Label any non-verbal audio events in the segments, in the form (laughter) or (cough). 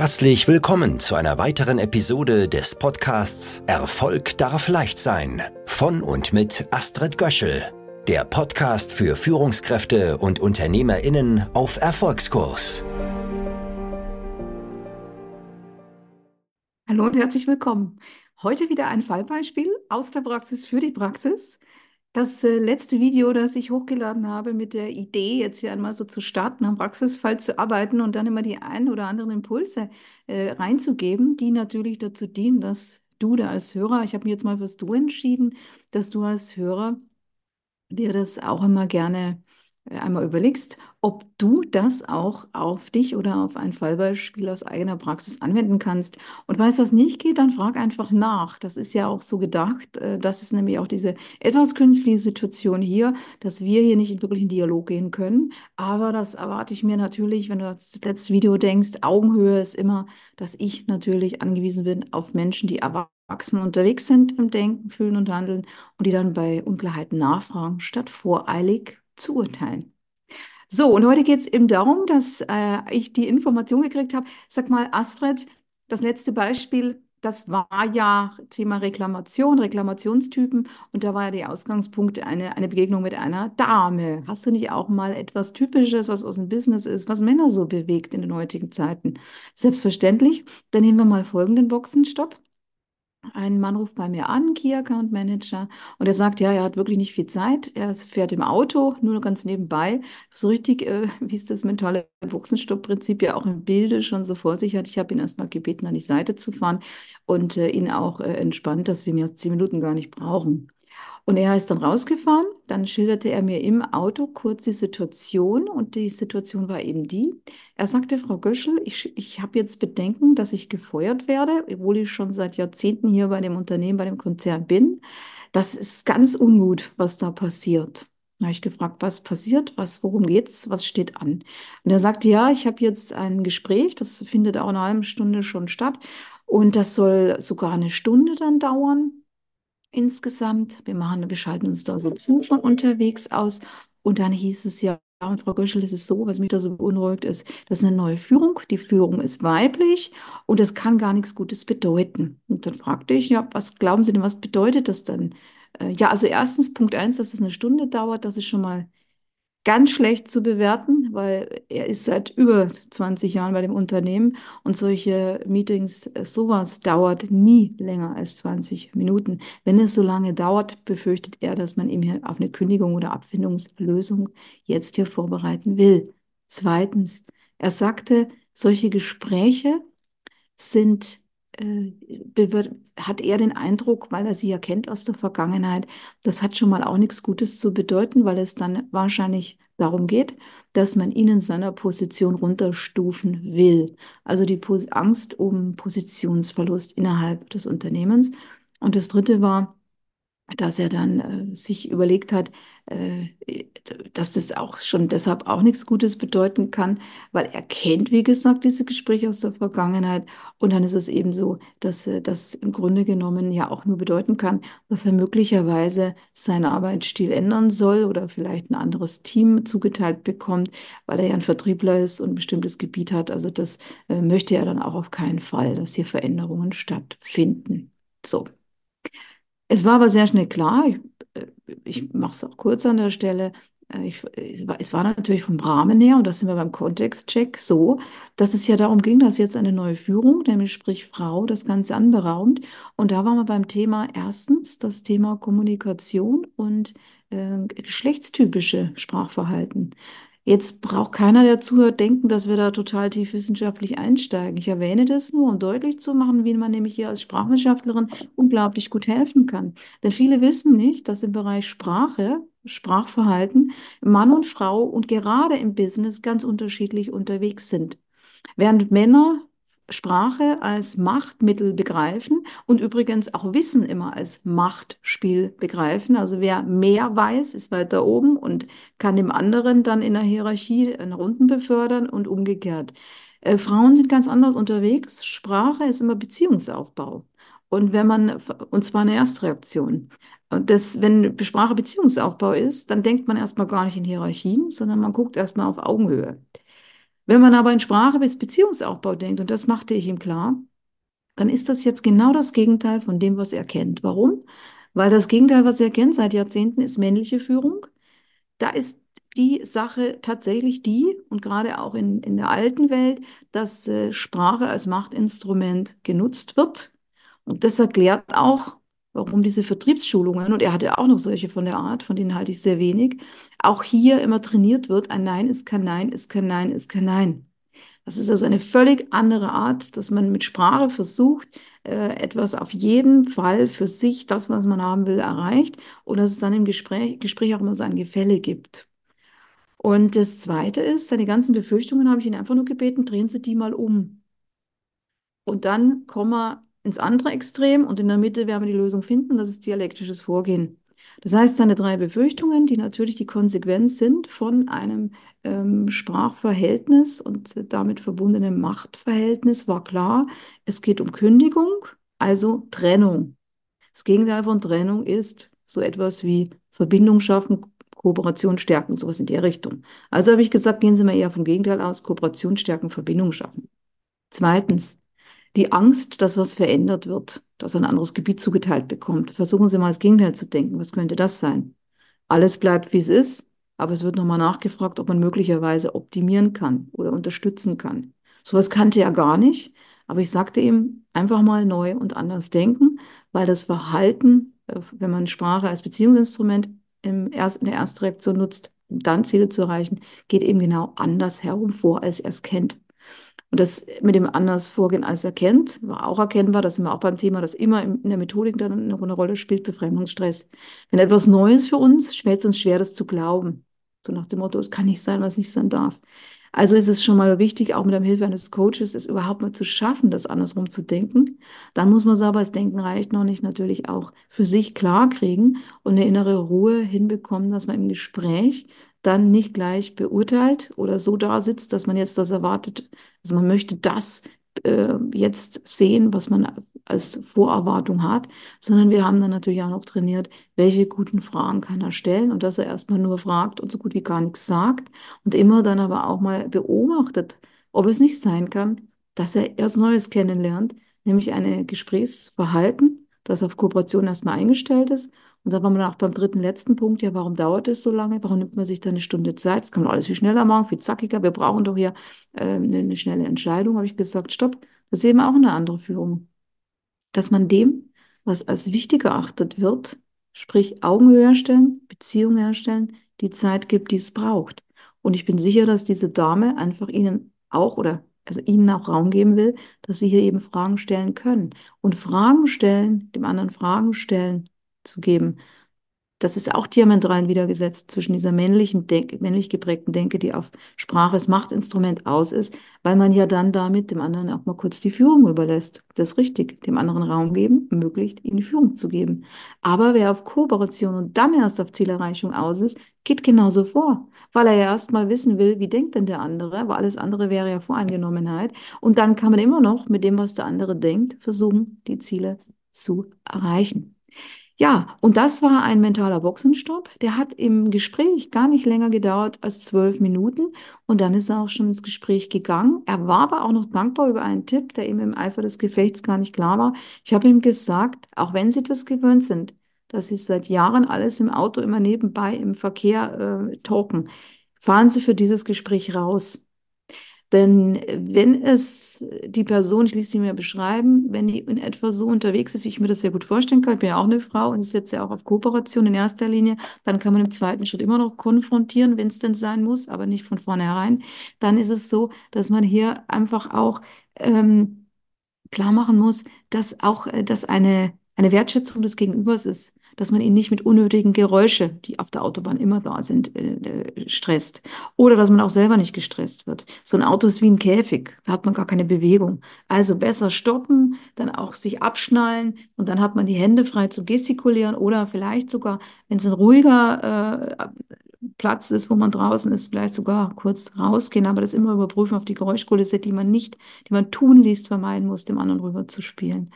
Herzlich willkommen zu einer weiteren Episode des Podcasts Erfolg darf leicht sein von und mit Astrid Göschel, der Podcast für Führungskräfte und Unternehmerinnen auf Erfolgskurs. Hallo und herzlich willkommen. Heute wieder ein Fallbeispiel aus der Praxis für die Praxis. Das äh, letzte Video, das ich hochgeladen habe, mit der Idee, jetzt hier einmal so zu starten, am Praxisfall zu arbeiten und dann immer die ein oder anderen Impulse äh, reinzugeben, die natürlich dazu dienen, dass du da als Hörer, ich habe mich jetzt mal fürs Du entschieden, dass du als Hörer dir das auch immer gerne einmal überlegst, ob du das auch auf dich oder auf ein Fallbeispiel aus eigener Praxis anwenden kannst. Und falls das nicht geht, dann frag einfach nach. Das ist ja auch so gedacht. Äh, das ist nämlich auch diese etwas künstliche Situation hier, dass wir hier nicht wirklich in Dialog gehen können. Aber das erwarte ich mir natürlich, wenn du das letzte Video denkst, Augenhöhe ist immer, dass ich natürlich angewiesen bin auf Menschen, die erwachsen unterwegs sind im Denken, Fühlen und Handeln und die dann bei Unklarheiten nachfragen, statt voreilig zu urteilen. So, und heute geht es eben darum, dass äh, ich die Information gekriegt habe. Sag mal, Astrid, das letzte Beispiel, das war ja Thema Reklamation, Reklamationstypen. Und da war ja der Ausgangspunkt eine, eine Begegnung mit einer Dame. Hast du nicht auch mal etwas Typisches, was aus dem Business ist, was Männer so bewegt in den heutigen Zeiten? Selbstverständlich. Dann nehmen wir mal folgenden Boxenstopp. Ein Mann ruft bei mir an, Key Account Manager, und er sagt, ja, er hat wirklich nicht viel Zeit. Er fährt im Auto, nur ganz nebenbei. So richtig, äh, (laughs) wie es das mentale Buchsenstopp-Prinzip ja auch im Bilde schon so vor sich hat. Ich habe ihn erstmal gebeten, an die Seite zu fahren und äh, ihn auch äh, entspannt, dass wir mir zehn Minuten gar nicht brauchen. Und er ist dann rausgefahren, dann schilderte er mir im Auto kurz die Situation und die Situation war eben die. Er sagte, Frau Göschel, ich, ich habe jetzt Bedenken, dass ich gefeuert werde, obwohl ich schon seit Jahrzehnten hier bei dem Unternehmen, bei dem Konzern bin. Das ist ganz ungut, was da passiert. Da habe ich gefragt, was passiert, was, worum geht's, was steht an? Und er sagte, ja, ich habe jetzt ein Gespräch, das findet auch eine halbe Stunde schon statt und das soll sogar eine Stunde dann dauern insgesamt. Wir machen, wir schalten uns da so zu von unterwegs aus. Und dann hieß es ja, und Frau Göschel, es ist so, was mich da so beunruhigt ist, das ist eine neue Führung. Die Führung ist weiblich und das kann gar nichts Gutes bedeuten. Und dann fragte ich, ja, was glauben Sie denn, was bedeutet das dann? Äh, ja, also erstens Punkt eins, dass es eine Stunde dauert, das ist schon mal ganz schlecht zu bewerten, weil er ist seit über 20 Jahren bei dem Unternehmen und solche Meetings, äh, sowas dauert nie länger als 20 Minuten. Wenn es so lange dauert, befürchtet er, dass man ihm hier auf eine Kündigung oder Abfindungslösung jetzt hier vorbereiten will. Zweitens, er sagte, solche Gespräche sind hat er den Eindruck, weil er sie ja kennt aus der Vergangenheit, das hat schon mal auch nichts Gutes zu bedeuten, weil es dann wahrscheinlich darum geht, dass man ihn in seiner Position runterstufen will. Also die Angst um Positionsverlust innerhalb des Unternehmens. Und das Dritte war, dass er dann äh, sich überlegt hat, äh, dass das auch schon deshalb auch nichts Gutes bedeuten kann, weil er kennt, wie gesagt, diese Gespräche aus der Vergangenheit. Und dann ist es eben so, dass äh, das im Grunde genommen ja auch nur bedeuten kann, dass er möglicherweise seinen Arbeitsstil ändern soll oder vielleicht ein anderes Team zugeteilt bekommt, weil er ja ein Vertriebler ist und ein bestimmtes Gebiet hat. Also das äh, möchte er dann auch auf keinen Fall, dass hier Veränderungen stattfinden. So. Es war aber sehr schnell klar, ich, äh, ich mache es auch kurz an der Stelle, äh, ich, es, war, es war natürlich vom Rahmen her, und das sind wir beim Kontextcheck, so, dass es ja darum ging, dass jetzt eine neue Führung, nämlich sprich Frau, das Ganze anberaumt. Und da waren wir beim Thema erstens das Thema Kommunikation und äh, geschlechtstypische Sprachverhalten. Jetzt braucht keiner, der zuhört, denken, dass wir da total tief wissenschaftlich einsteigen. Ich erwähne das nur, um deutlich zu machen, wie man nämlich hier als Sprachwissenschaftlerin unglaublich gut helfen kann. Denn viele wissen nicht, dass im Bereich Sprache, Sprachverhalten, Mann und Frau und gerade im Business ganz unterschiedlich unterwegs sind. Während Männer Sprache als Machtmittel begreifen und übrigens auch Wissen immer als Machtspiel begreifen. Also wer mehr weiß, ist weiter oben und kann dem anderen dann in der Hierarchie nach unten befördern und umgekehrt. Äh, Frauen sind ganz anders unterwegs. Sprache ist immer Beziehungsaufbau. Und wenn man, und zwar eine Erstreaktion. Und das, wenn Sprache Beziehungsaufbau ist, dann denkt man erstmal gar nicht in Hierarchien, sondern man guckt erstmal auf Augenhöhe. Wenn man aber in Sprache bis Beziehungsaufbau denkt, und das machte ich ihm klar, dann ist das jetzt genau das Gegenteil von dem, was er kennt. Warum? Weil das Gegenteil, was er kennt seit Jahrzehnten, ist männliche Führung. Da ist die Sache tatsächlich die, und gerade auch in, in der alten Welt, dass äh, Sprache als Machtinstrument genutzt wird. Und das erklärt auch, warum diese Vertriebsschulungen, und er hatte auch noch solche von der Art, von denen halte ich sehr wenig, auch hier immer trainiert wird, ein Nein ist kein Nein, ist kein Nein, ist kein Nein. Das ist also eine völlig andere Art, dass man mit Sprache versucht, äh, etwas auf jeden Fall für sich, das, was man haben will, erreicht und dass es dann im Gespräch, Gespräch auch immer so ein Gefälle gibt. Und das Zweite ist, seine ganzen Befürchtungen habe ich ihn einfach nur gebeten, drehen Sie die mal um. Und dann kommen wir ins andere Extrem und in der Mitte werden wir die Lösung finden, das ist dialektisches Vorgehen. Das heißt, seine drei Befürchtungen, die natürlich die Konsequenz sind von einem ähm, Sprachverhältnis und damit verbundenem Machtverhältnis, war klar, es geht um Kündigung, also Trennung. Das Gegenteil von Trennung ist so etwas wie Verbindung schaffen, Kooperation stärken, sowas in der Richtung. Also habe ich gesagt, gehen Sie mal eher vom Gegenteil aus, Kooperation stärken, Verbindung schaffen. Zweitens, die Angst, dass was verändert wird, dass ein anderes Gebiet zugeteilt bekommt. Versuchen Sie mal das Gegenteil zu denken. Was könnte das sein? Alles bleibt, wie es ist, aber es wird nochmal nachgefragt, ob man möglicherweise optimieren kann oder unterstützen kann. Sowas kannte er gar nicht, aber ich sagte ihm, einfach mal neu und anders denken, weil das Verhalten, äh, wenn man Sprache als Beziehungsinstrument im Erst, in der Erstreaktion nutzt, um dann Ziele zu erreichen, geht eben genau anders herum vor, als er es kennt. Und das mit dem anders Vorgehen als erkennt, war auch erkennbar, das sind wir auch beim Thema, das immer in der Methodik dann eine Rolle spielt, Befremdungsstress. Wenn etwas Neues für uns, fällt es uns schwer, das zu glauben. So nach dem Motto, es kann nicht sein, was nicht sein darf. Also ist es schon mal wichtig, auch mit der Hilfe eines Coaches, es überhaupt mal zu schaffen, das andersrum zu denken. Dann muss man es aber, das Denken reicht noch nicht, natürlich auch für sich klar kriegen und eine innere Ruhe hinbekommen, dass man im Gespräch dann nicht gleich beurteilt oder so da sitzt, dass man jetzt das erwartet, also man möchte das äh, jetzt sehen, was man als Vorerwartung hat, sondern wir haben dann natürlich auch noch trainiert, welche guten Fragen kann er stellen und dass er erstmal nur fragt und so gut wie gar nichts sagt und immer dann aber auch mal beobachtet, ob es nicht sein kann, dass er erst Neues kennenlernt, nämlich ein Gesprächsverhalten, das auf Kooperation erstmal eingestellt ist und dann waren wir auch beim dritten, letzten Punkt, ja, warum dauert es so lange? Warum nimmt man sich da eine Stunde Zeit? Das kann man alles viel schneller machen, viel zackiger. Wir brauchen doch hier äh, eine, eine schnelle Entscheidung. Habe ich gesagt, stopp, das ist eben auch eine andere Führung. Dass man dem, was als wichtig erachtet wird, sprich Augenhöhe herstellen, Beziehung herstellen, die Zeit gibt, die es braucht. Und ich bin sicher, dass diese Dame einfach Ihnen auch oder also Ihnen auch Raum geben will, dass Sie hier eben Fragen stellen können. Und Fragen stellen, dem anderen Fragen stellen, zu geben. Das ist auch diametral widergesetzt zwischen dieser männlichen Denk männlich geprägten Denke, die auf Sprache als Machtinstrument aus ist, weil man ja dann damit dem anderen auch mal kurz die Führung überlässt. Das ist richtig, dem anderen Raum geben, ermöglicht, ihm die Führung zu geben. Aber wer auf Kooperation und dann erst auf Zielerreichung aus ist, geht genauso vor, weil er ja erst mal wissen will, wie denkt denn der andere, weil alles andere wäre ja Voreingenommenheit. Und dann kann man immer noch mit dem, was der andere denkt, versuchen, die Ziele zu erreichen. Ja, und das war ein mentaler Boxenstopp. Der hat im Gespräch gar nicht länger gedauert als zwölf Minuten und dann ist er auch schon ins Gespräch gegangen. Er war aber auch noch dankbar über einen Tipp, der ihm im Eifer des Gefechts gar nicht klar war. Ich habe ihm gesagt, auch wenn Sie das gewöhnt sind, dass Sie seit Jahren alles im Auto immer nebenbei im Verkehr äh, talken, fahren Sie für dieses Gespräch raus. Denn wenn es die Person, ich ließ sie mir beschreiben, wenn die in etwa so unterwegs ist, wie ich mir das sehr gut vorstellen kann, ich bin ja auch eine Frau und ich setze ja auch auf Kooperation in erster Linie, dann kann man im zweiten Schritt immer noch konfrontieren, wenn es denn sein muss, aber nicht von vornherein. Dann ist es so, dass man hier einfach auch ähm, klar machen muss, dass auch äh, dass eine, eine Wertschätzung des Gegenübers ist dass man ihn nicht mit unnötigen Geräusche, die auf der Autobahn immer da sind, äh, äh, stresst. Oder dass man auch selber nicht gestresst wird. So ein Auto ist wie ein Käfig, da hat man gar keine Bewegung. Also besser stoppen, dann auch sich abschnallen und dann hat man die Hände frei zu gestikulieren oder vielleicht sogar, wenn es ein ruhiger äh, Platz ist, wo man draußen ist, vielleicht sogar kurz rausgehen, aber das immer überprüfen auf die Geräuschkulisse, die man nicht, die man tun liest, vermeiden muss, dem anderen rüber zu spielen.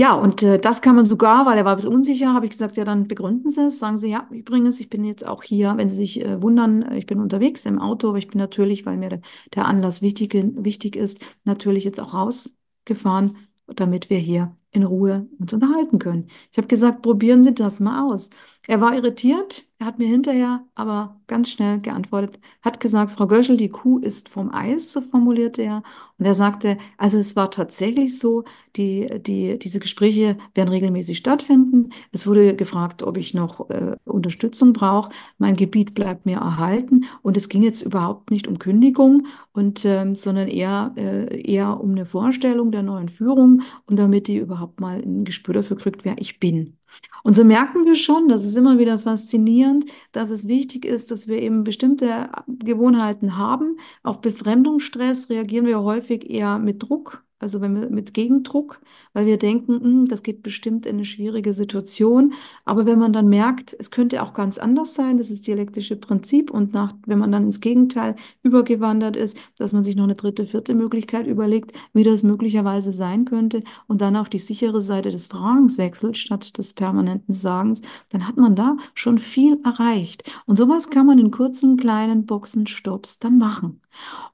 Ja, und äh, das kann man sogar, weil er war ein bisschen unsicher, habe ich gesagt, ja, dann begründen Sie es. Sagen Sie, ja, übrigens, ich bin jetzt auch hier, wenn Sie sich äh, wundern, ich bin unterwegs im Auto, aber ich bin natürlich, weil mir der, der Anlass wichtig, wichtig ist, natürlich jetzt auch rausgefahren, damit wir hier in Ruhe uns unterhalten können. Ich habe gesagt, probieren Sie das mal aus. Er war irritiert, er hat mir hinterher aber ganz schnell geantwortet, hat gesagt, Frau Göschel, die Kuh ist vom Eis, so formulierte er. Und er sagte, also es war tatsächlich so, die, die, diese Gespräche werden regelmäßig stattfinden. Es wurde gefragt, ob ich noch äh, Unterstützung brauche. Mein Gebiet bleibt mir erhalten. Und es ging jetzt überhaupt nicht um Kündigung, und, ähm, sondern eher, äh, eher um eine Vorstellung der neuen Führung und damit die überhaupt mal ein Gespür dafür kriegt, wer ich bin. Und so merken wir schon, das ist immer wieder faszinierend, dass es wichtig ist, dass wir eben bestimmte Gewohnheiten haben. Auf Befremdungsstress reagieren wir häufig eher mit Druck also wenn wir mit Gegendruck, weil wir denken, hm, das geht bestimmt in eine schwierige Situation. Aber wenn man dann merkt, es könnte auch ganz anders sein, das ist dialektische Prinzip. Und nach, wenn man dann ins Gegenteil übergewandert ist, dass man sich noch eine dritte, vierte Möglichkeit überlegt, wie das möglicherweise sein könnte und dann auf die sichere Seite des Fragens wechselt statt des permanenten Sagens, dann hat man da schon viel erreicht. Und sowas kann man in kurzen, kleinen Boxenstopps dann machen.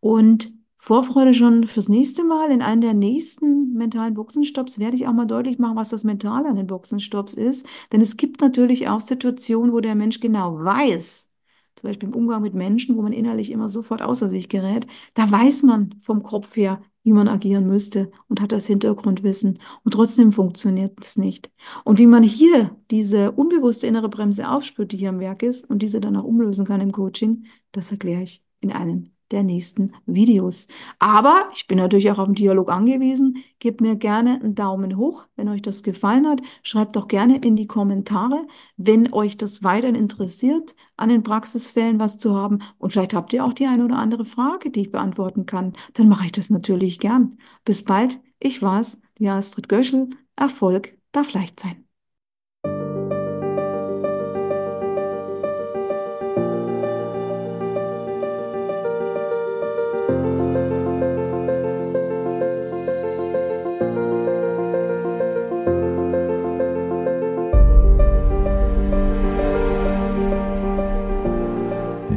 Und Vorfreude schon fürs nächste Mal. In einem der nächsten mentalen Boxenstopps werde ich auch mal deutlich machen, was das Mentale an den Boxenstopps ist. Denn es gibt natürlich auch Situationen, wo der Mensch genau weiß, zum Beispiel im Umgang mit Menschen, wo man innerlich immer sofort außer sich gerät, da weiß man vom Kopf her, wie man agieren müsste und hat das Hintergrundwissen. Und trotzdem funktioniert es nicht. Und wie man hier diese unbewusste innere Bremse aufspürt, die hier am Werk ist und diese dann auch umlösen kann im Coaching, das erkläre ich in einem der nächsten Videos. Aber ich bin natürlich auch auf den Dialog angewiesen. Gebt mir gerne einen Daumen hoch, wenn euch das gefallen hat. Schreibt doch gerne in die Kommentare, wenn euch das weiterhin interessiert, an den Praxisfällen was zu haben. Und vielleicht habt ihr auch die eine oder andere Frage, die ich beantworten kann. Dann mache ich das natürlich gern. Bis bald. Ich war's, die Astrid Göschel. Erfolg darf leicht sein.